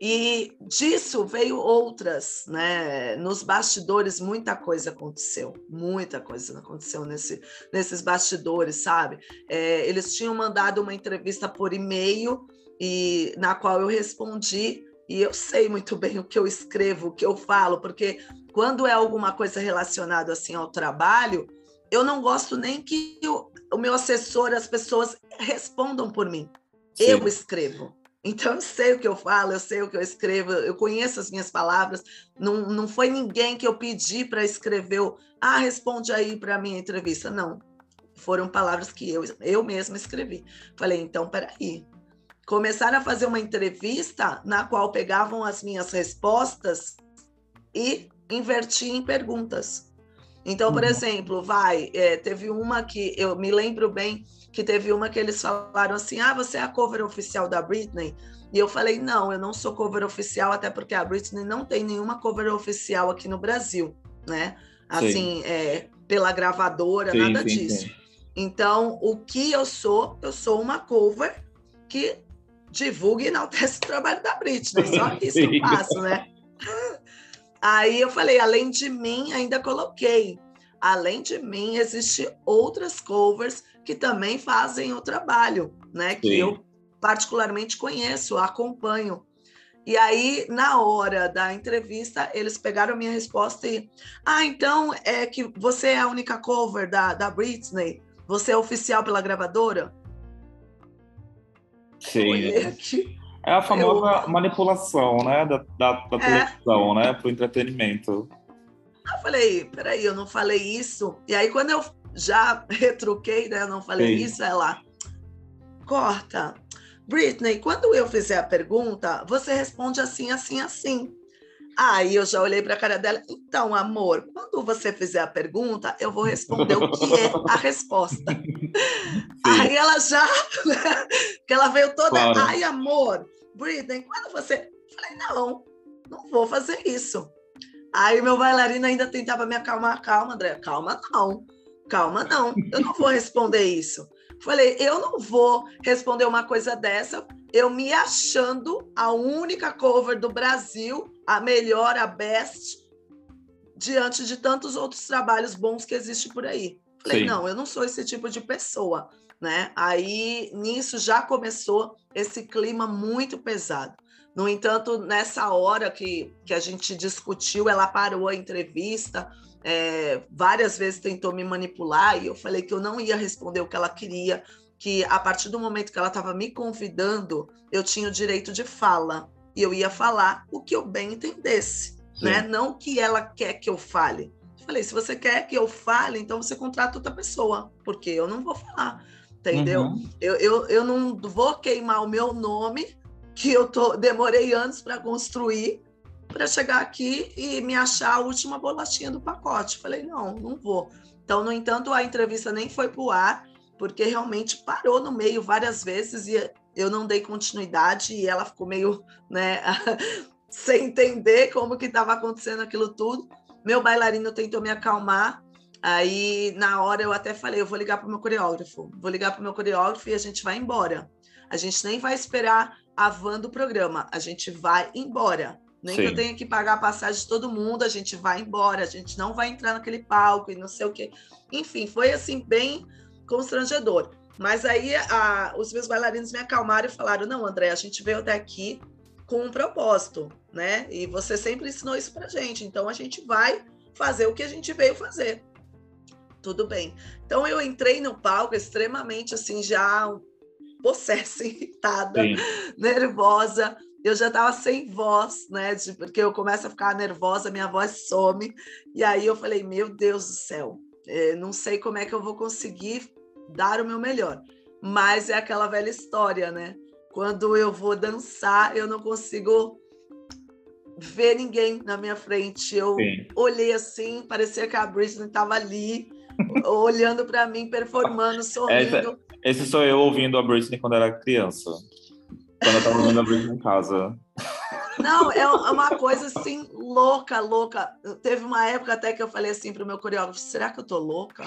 E disso veio outras, né? Nos bastidores muita coisa aconteceu, muita coisa aconteceu nesse, nesses bastidores, sabe? É, eles tinham mandado uma entrevista por e-mail e na qual eu respondi e eu sei muito bem o que eu escrevo, o que eu falo, porque quando é alguma coisa relacionada assim ao trabalho, eu não gosto nem que o, o meu assessor, as pessoas respondam por mim. Sim. Eu escrevo. Então, eu sei o que eu falo, eu sei o que eu escrevo, eu conheço as minhas palavras. Não, não foi ninguém que eu pedi para escrever, ah, responde aí para a minha entrevista. Não, foram palavras que eu, eu mesma escrevi. Falei, então, peraí. Começaram a fazer uma entrevista na qual pegavam as minhas respostas e invertiam em perguntas. Então, por uhum. exemplo, vai, é, teve uma que eu me lembro bem que teve uma que eles falaram assim: ah, você é a cover oficial da Britney? E eu falei: não, eu não sou cover oficial, até porque a Britney não tem nenhuma cover oficial aqui no Brasil, né? Assim, é, pela gravadora, sim, nada sim, disso. Sim. Então, o que eu sou? Eu sou uma cover que divulga e enaltece o trabalho da Britney, só isso que eu faço, né? Aí eu falei, além de mim, ainda coloquei. Além de mim, existem outras covers que também fazem o trabalho, né? Que Sim. eu particularmente conheço, acompanho. E aí, na hora da entrevista, eles pegaram a minha resposta e. Ah, então é que você é a única cover da, da Britney? Você é oficial pela gravadora? Sim. É a famosa eu... manipulação, né? Da, da, da é. televisão, né? Para o entretenimento. Eu falei, peraí, eu não falei isso. E aí, quando eu já retruquei, né? Eu não falei Sim. isso, ela corta. Britney, quando eu fizer a pergunta, você responde assim, assim, assim. Aí eu já olhei para a cara dela. Então, amor, quando você fizer a pergunta, eu vou responder o que é a resposta. Sim. Aí ela já, que ela veio toda, claro. ai, amor, Britney, quando você, falei, não, não vou fazer isso. Aí meu bailarino ainda tentava me acalmar, calma, André, calma não. Calma, não, eu não vou responder isso. Falei, eu não vou responder uma coisa dessa, eu me achando a única cover do Brasil, a melhor, a best, diante de tantos outros trabalhos bons que existem por aí. Falei, Sim. não, eu não sou esse tipo de pessoa, né? Aí nisso já começou esse clima muito pesado. No entanto, nessa hora que, que a gente discutiu, ela parou a entrevista, é, várias vezes tentou me manipular e eu falei que eu não ia responder o que ela queria, que a partir do momento que ela estava me convidando, eu tinha o direito de fala e eu ia falar o que eu bem entendesse, né? Não o que ela quer que eu fale. Eu falei, se você quer que eu fale, então você contrata outra pessoa, porque eu não vou falar, entendeu? Uhum. Eu, eu, eu não vou queimar o meu nome, que eu tô, demorei anos para construir, para chegar aqui e me achar a última bolachinha do pacote. Falei, não, não vou. Então, no entanto, a entrevista nem foi para o ar, porque realmente parou no meio várias vezes e eu não dei continuidade e ela ficou meio, né, sem entender como que estava acontecendo aquilo tudo. Meu bailarino tentou me acalmar. Aí, na hora, eu até falei: eu vou ligar para o meu coreógrafo, vou ligar para o meu coreógrafo e a gente vai embora. A gente nem vai esperar a van do programa, a gente vai embora. Nem Sim. que eu tenha que pagar a passagem de todo mundo, a gente vai embora, a gente não vai entrar naquele palco e não sei o quê. Enfim, foi assim, bem constrangedor. Mas aí a, os meus bailarinos me acalmaram e falaram: não, André, a gente veio até aqui com um propósito, né? E você sempre ensinou isso pra gente, então a gente vai fazer o que a gente veio fazer. Tudo bem. Então eu entrei no palco extremamente assim, já possessa, irritada, Sim. nervosa. Eu já estava sem voz, né? De, porque eu começo a ficar nervosa, minha voz some. E aí eu falei, meu Deus do céu, é, não sei como é que eu vou conseguir dar o meu melhor. Mas é aquela velha história, né? Quando eu vou dançar, eu não consigo ver ninguém na minha frente. Eu Sim. olhei assim, parecia que a Britney estava ali, olhando para mim, performando, sorrindo. Esse, esse sou eu ouvindo a Britney quando era criança. Quando eu estava ouvindo a Britney em casa. Não, é, é uma coisa assim, louca, louca. Teve uma época até que eu falei assim pro meu coreógrafo: será que eu tô louca?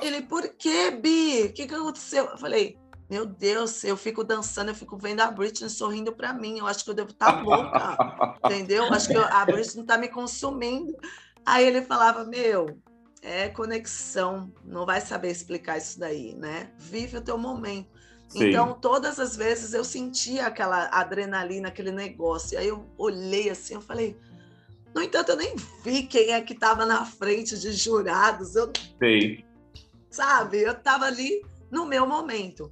Ele, ele por que, Bi? O que, que aconteceu? Eu falei, meu Deus, eu fico dançando, eu fico vendo a Britney sorrindo para mim. Eu acho que eu devo estar tá louca, entendeu? Acho que a Britney está me consumindo. Aí ele falava: Meu, é conexão, não vai saber explicar isso daí, né? Vive o teu momento. Sim. Então, todas as vezes eu sentia aquela adrenalina, aquele negócio. Aí eu olhei assim, eu falei. No entanto, eu nem vi quem é que estava na frente de jurados. Eu, Sim. Sabe? Eu estava ali no meu momento.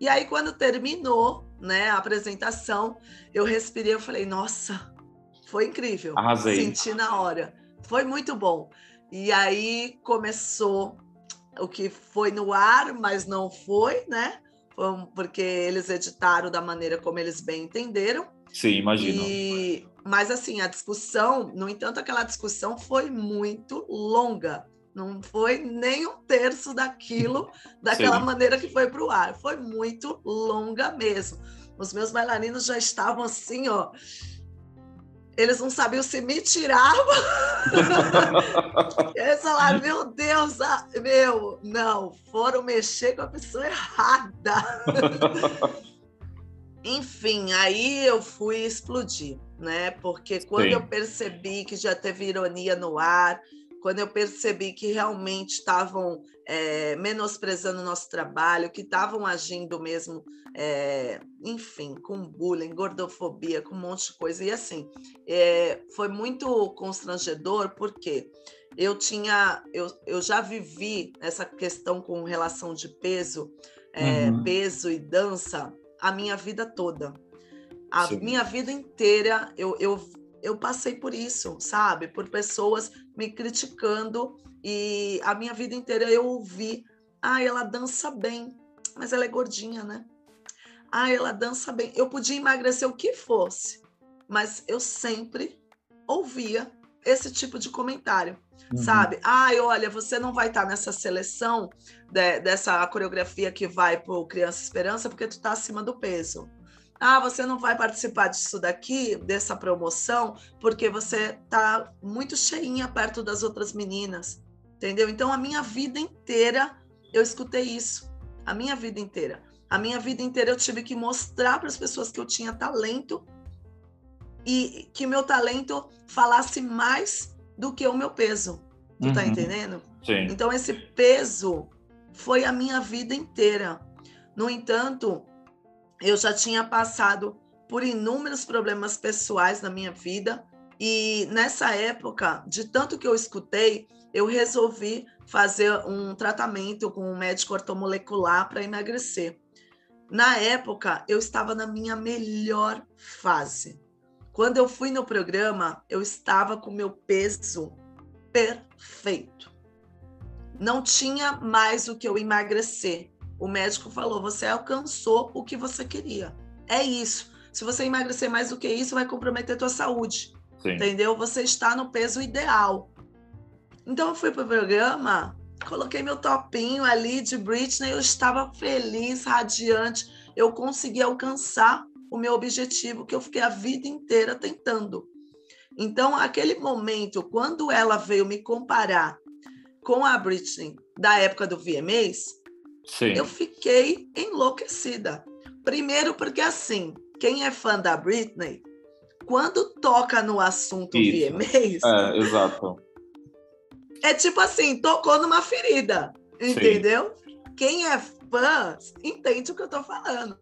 E aí, quando terminou né, a apresentação, eu respirei, eu falei, nossa, foi incrível. Arrasei. Senti na hora. Foi muito bom. E aí começou o que foi no ar, mas não foi, né? porque eles editaram da maneira como eles bem entenderam. Sim, imagino. E, mas assim, a discussão, no entanto, aquela discussão foi muito longa. Não foi nem um terço daquilo, daquela Sim. maneira que foi para o ar. Foi muito longa mesmo. Os meus bailarinos já estavam assim, ó, eles não sabiam se me tiravam. eles falaram, meu Deus, ah, meu, não, foram mexer com a pessoa errada. Enfim, aí eu fui explodir, né? Porque quando Sim. eu percebi que já teve ironia no ar, quando eu percebi que realmente estavam é, menosprezando o nosso trabalho, que estavam agindo mesmo, é, enfim, com bullying, gordofobia, com um monte de coisa. E assim, é, foi muito constrangedor, porque eu tinha, eu, eu já vivi essa questão com relação de peso, uhum. peso e dança a minha vida toda. A Sim. minha vida inteira eu, eu eu passei por isso, sabe? Por pessoas me criticando e a minha vida inteira eu ouvi: ah, ela dança bem, mas ela é gordinha, né? Ah, ela dança bem. Eu podia emagrecer o que fosse, mas eu sempre ouvia esse tipo de comentário, uhum. sabe? Ai, olha, você não vai estar nessa seleção de, dessa coreografia que vai para o Criança Esperança porque tu está acima do peso. Ah, você não vai participar disso daqui, dessa promoção, porque você tá muito cheinha perto das outras meninas, entendeu? Então, a minha vida inteira eu escutei isso, a minha vida inteira. A minha vida inteira eu tive que mostrar para as pessoas que eu tinha talento e que meu talento falasse mais do que o meu peso. Tu tá uhum. tá entendendo? Sim. Então, esse peso foi a minha vida inteira. No entanto, eu já tinha passado por inúmeros problemas pessoais na minha vida e nessa época, de tanto que eu escutei, eu resolvi fazer um tratamento com um médico ortomolecular para emagrecer. Na época, eu estava na minha melhor fase. Quando eu fui no programa, eu estava com meu peso perfeito. Não tinha mais o que eu emagrecer. O médico falou: você alcançou o que você queria. É isso. Se você emagrecer mais do que isso, vai comprometer a tua saúde. Sim. Entendeu? Você está no peso ideal. Então eu fui para o programa coloquei meu topinho ali de Britney, eu estava feliz, radiante. Eu consegui alcançar o meu objetivo que eu fiquei a vida inteira tentando. Então, aquele momento, quando ela veio me comparar com a Britney da época do VMAs, Sim. eu fiquei enlouquecida. Primeiro, porque assim, quem é fã da Britney, quando toca no assunto Isso. VMAs. É, exato. É tipo assim, tocou numa ferida, entendeu? Sim. Quem é fã entende o que eu tô falando.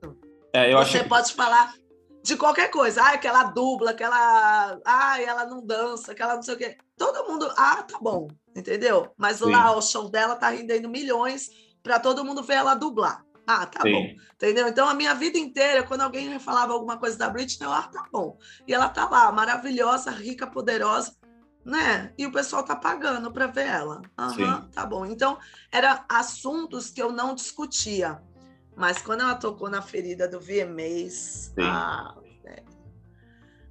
É, Você acho... pode falar de qualquer coisa. Ah, aquela dubla, aquela. Ah, ela não dança, aquela não sei o quê. Todo mundo. Ah, tá bom, entendeu? Mas Sim. lá o show dela tá rendendo milhões para todo mundo ver ela dublar. Ah, tá Sim. bom. Entendeu? Então, a minha vida inteira, quando alguém falava alguma coisa da Britney, eu, ah, tá bom. E ela tá lá, maravilhosa, rica, poderosa, né? E o pessoal tá pagando para ver ela. Aham, tá bom. Então, eram assuntos que eu não discutia. Mas quando ela tocou na ferida do VMAs, ah,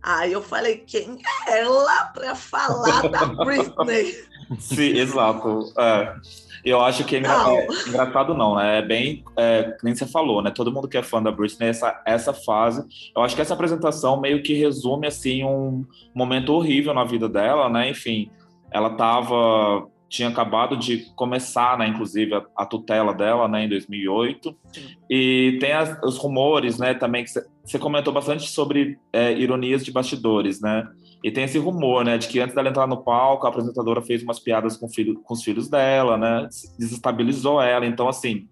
aí eu falei, quem é ela para falar da Britney? Sim, exato. É. Eu acho que é, engra... é, engraçado, não, né? É bem, é, nem você falou, né? Todo mundo que é fã da Britney, essa, essa fase. Eu acho que essa apresentação meio que resume, assim, um momento horrível na vida dela, né? Enfim, ela tava tinha acabado de começar, né, inclusive, a, a tutela dela, né, em 2008. Sim. E tem as, os rumores, né, também que você comentou bastante sobre é, ironias de bastidores, né? E tem esse rumor, né, de que antes dela entrar no palco, a apresentadora fez umas piadas com, filho, com os filhos dela, né, desestabilizou ela. Então, assim,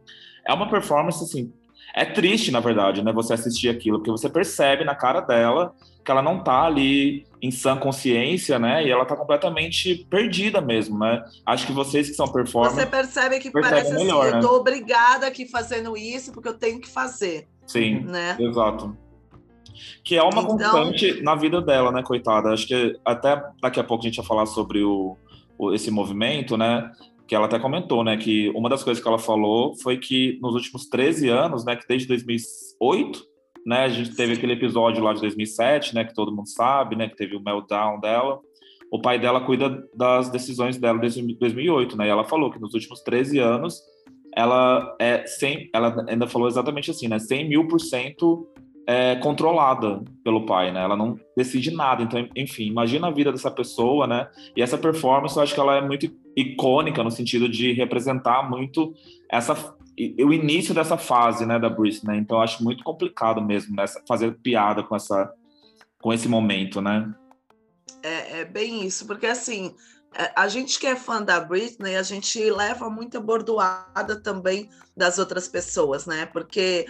é uma performance, assim, é triste, na verdade, né, você assistir aquilo, porque você percebe na cara dela que ela não tá ali em sã consciência, né? E ela tá completamente perdida mesmo, né? Acho que vocês que são performers... Você percebe que percebe parece melhor, assim, né? eu tô obrigada aqui fazendo isso porque eu tenho que fazer. Sim, né? exato. Que é uma então... constante na vida dela, né, coitada? Acho que até daqui a pouco a gente vai falar sobre o, o esse movimento, né? que ela até comentou, né, que uma das coisas que ela falou foi que nos últimos 13 anos, né, que desde 2008, né? A gente teve aquele episódio lá de 2007, né? Que todo mundo sabe, né? Que teve o meltdown dela. O pai dela cuida das decisões dela desde 2008, né? E ela falou que nos últimos 13 anos ela é 100, ela ainda falou exatamente assim, né? 100 mil por cento é, controlada pelo pai, né? Ela não decide nada. Então, enfim, imagina a vida dessa pessoa, né? E essa performance, eu acho que ela é muito icônica no sentido de representar muito essa o início dessa fase, né, da Britney. Né? Então, eu acho muito complicado mesmo nessa fazer piada com essa com esse momento, né? É, é bem isso, porque assim, é, a gente que é fã da Britney, a gente leva muita bordoada também das outras pessoas, né? Porque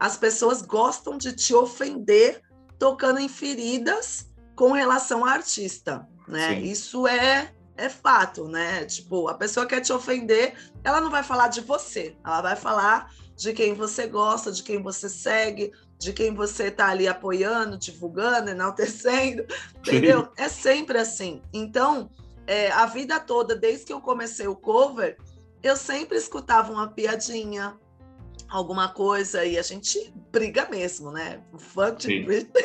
as pessoas gostam de te ofender tocando em feridas com relação à artista, né? Sim. Isso é é fato, né? Tipo, a pessoa quer te ofender, ela não vai falar de você, ela vai falar de quem você gosta, de quem você segue, de quem você está ali apoiando, divulgando, enaltecendo, entendeu? É sempre assim. Então, é, a vida toda, desde que eu comecei o cover, eu sempre escutava uma piadinha, alguma coisa e a gente briga mesmo, né? O fã de Britney,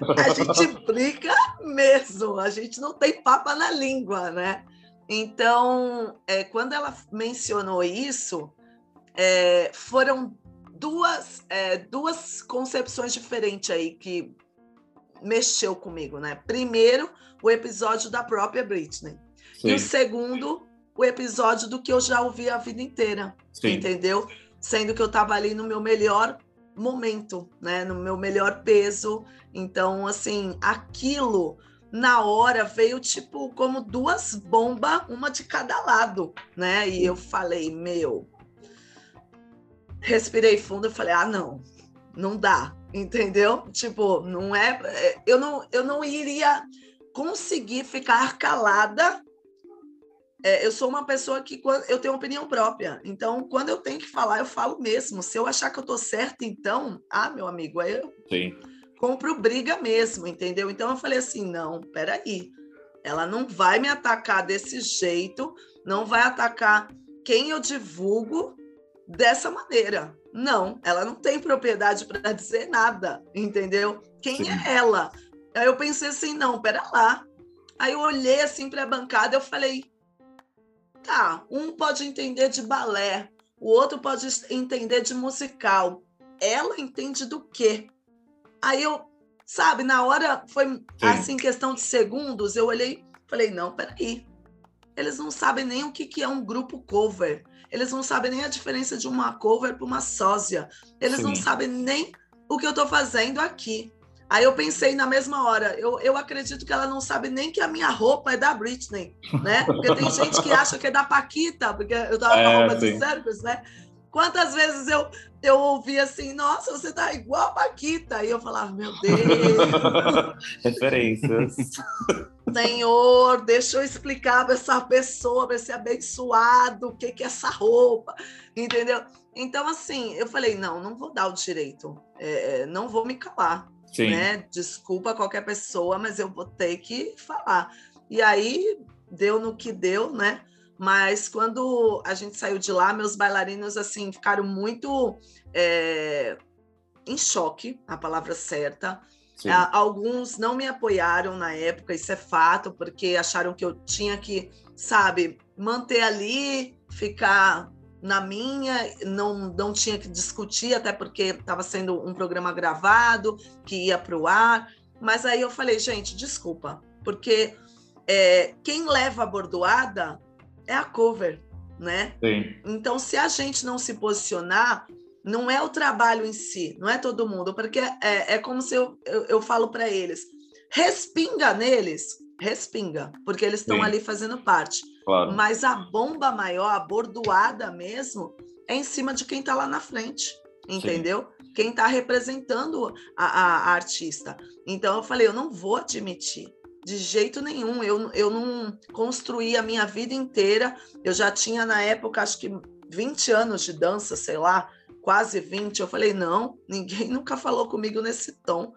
a gente briga mesmo, a gente não tem papa na língua, né? Então, é, quando ela mencionou isso, é, foram duas, é, duas concepções diferentes aí que mexeu comigo, né? Primeiro, o episódio da própria Britney. Sim. E o segundo, o episódio do que eu já ouvi a vida inteira, Sim. entendeu? Sendo que eu estava ali no meu melhor momento, né, no meu melhor peso. Então, assim, aquilo na hora veio tipo como duas bombas, uma de cada lado, né? E eu falei, meu, respirei fundo e falei, ah, não, não dá, entendeu? Tipo, não é, eu não, eu não iria conseguir ficar calada é, eu sou uma pessoa que eu tenho opinião própria. Então, quando eu tenho que falar, eu falo mesmo. Se eu achar que eu estou certa, então, ah, meu amigo, aí eu Sim. compro briga mesmo, entendeu? Então eu falei assim: não, peraí. Ela não vai me atacar desse jeito, não vai atacar quem eu divulgo dessa maneira. Não, ela não tem propriedade para dizer nada, entendeu? Quem Sim. é ela? Aí eu pensei assim, não, pera lá. Aí eu olhei assim para a bancada, eu falei, tá, um pode entender de balé, o outro pode entender de musical. Ela entende do quê? Aí eu, sabe, na hora foi Sim. assim, questão de segundos, eu olhei, falei, não, peraí. Eles não sabem nem o que, que é um grupo cover. Eles não sabem nem a diferença de uma cover para uma sósia. Eles Sim. não sabem nem o que eu estou fazendo aqui. Aí eu pensei na mesma hora, eu, eu acredito que ela não sabe nem que a minha roupa é da Britney, né? Porque tem gente que acha que é da Paquita, porque eu tava com a é, roupa sim. de Circus, né? Quantas vezes eu, eu ouvi assim, nossa, você tá igual a Paquita. E eu falava, meu Deus. Referências. Senhor, deixa eu explicar para essa pessoa, para esse abençoado, o que, que é essa roupa, entendeu? Então, assim, eu falei, não, não vou dar o direito, é, é não vou me calar, Sim. né? Desculpa qualquer pessoa, mas eu vou ter que falar. E aí, deu no que deu, né? Mas quando a gente saiu de lá, meus bailarinos, assim, ficaram muito é, em choque, a palavra certa, Sim. Alguns não me apoiaram na época, isso é fato, porque acharam que eu tinha que, sabe, manter ali, ficar na minha, não, não tinha que discutir, até porque estava sendo um programa gravado, que ia para o ar. Mas aí eu falei, gente, desculpa, porque é, quem leva a bordoada é a cover, né? Sim. Então, se a gente não se posicionar, não é o trabalho em si, não é todo mundo, porque é, é como se eu, eu, eu falo para eles, respinga neles, respinga, porque eles estão ali fazendo parte. Claro. Mas a bomba maior, a bordoada mesmo, é em cima de quem está lá na frente, entendeu? Sim. Quem está representando a, a, a, artista. Então eu falei, eu não vou admitir. De jeito nenhum, eu, eu não construí a minha vida inteira. Eu já tinha, na época, acho que 20 anos de dança, sei lá, quase 20, eu falei, não, ninguém nunca falou comigo nesse tom.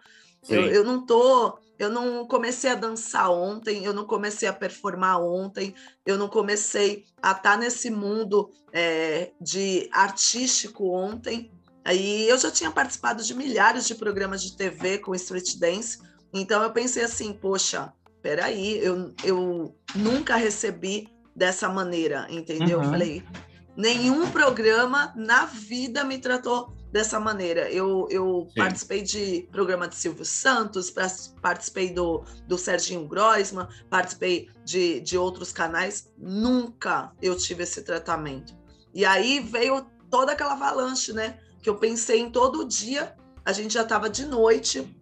Eu, eu, não tô, eu não comecei a dançar ontem, eu não comecei a performar ontem, eu não comecei a estar tá nesse mundo é, de artístico ontem. Aí eu já tinha participado de milhares de programas de TV com street dance, então eu pensei assim, poxa, peraí, eu, eu nunca recebi dessa maneira, entendeu? Uhum. Eu falei, nenhum programa na vida me tratou dessa maneira. Eu, eu participei de programa de Silvio Santos, participei do, do Serginho Groisman, participei de, de outros canais. Nunca eu tive esse tratamento. E aí veio toda aquela avalanche, né? Que eu pensei em todo dia. A gente já estava de noite,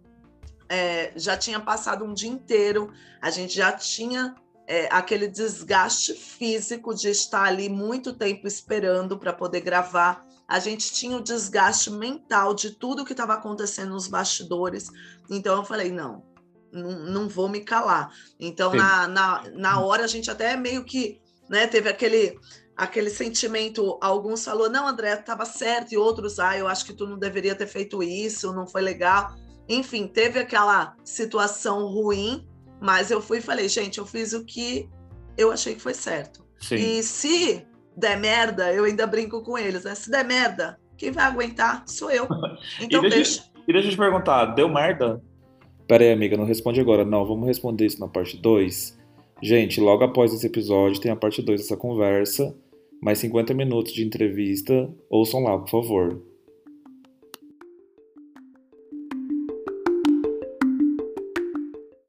é, já tinha passado um dia inteiro, a gente já tinha é, aquele desgaste físico de estar ali muito tempo esperando para poder gravar. A gente tinha o desgaste mental de tudo que estava acontecendo nos bastidores. Então eu falei, não, não, não vou me calar. Então, na, na, na hora, a gente até meio que né, teve aquele aquele sentimento, alguns falou, não, André, estava certo, e outros, ah, eu acho que tu não deveria ter feito isso, não foi legal. Enfim, teve aquela situação ruim, mas eu fui e falei, gente, eu fiz o que eu achei que foi certo. Sim. E se der merda, eu ainda brinco com eles, né? Se der merda, quem vai aguentar sou eu. Então e deixa, deixa. E deixa eu te perguntar, deu merda? Pera aí, amiga, não responde agora. Não, vamos responder isso na parte 2. Gente, logo após esse episódio tem a parte 2 dessa conversa, mais 50 minutos de entrevista. Ouçam lá, por favor.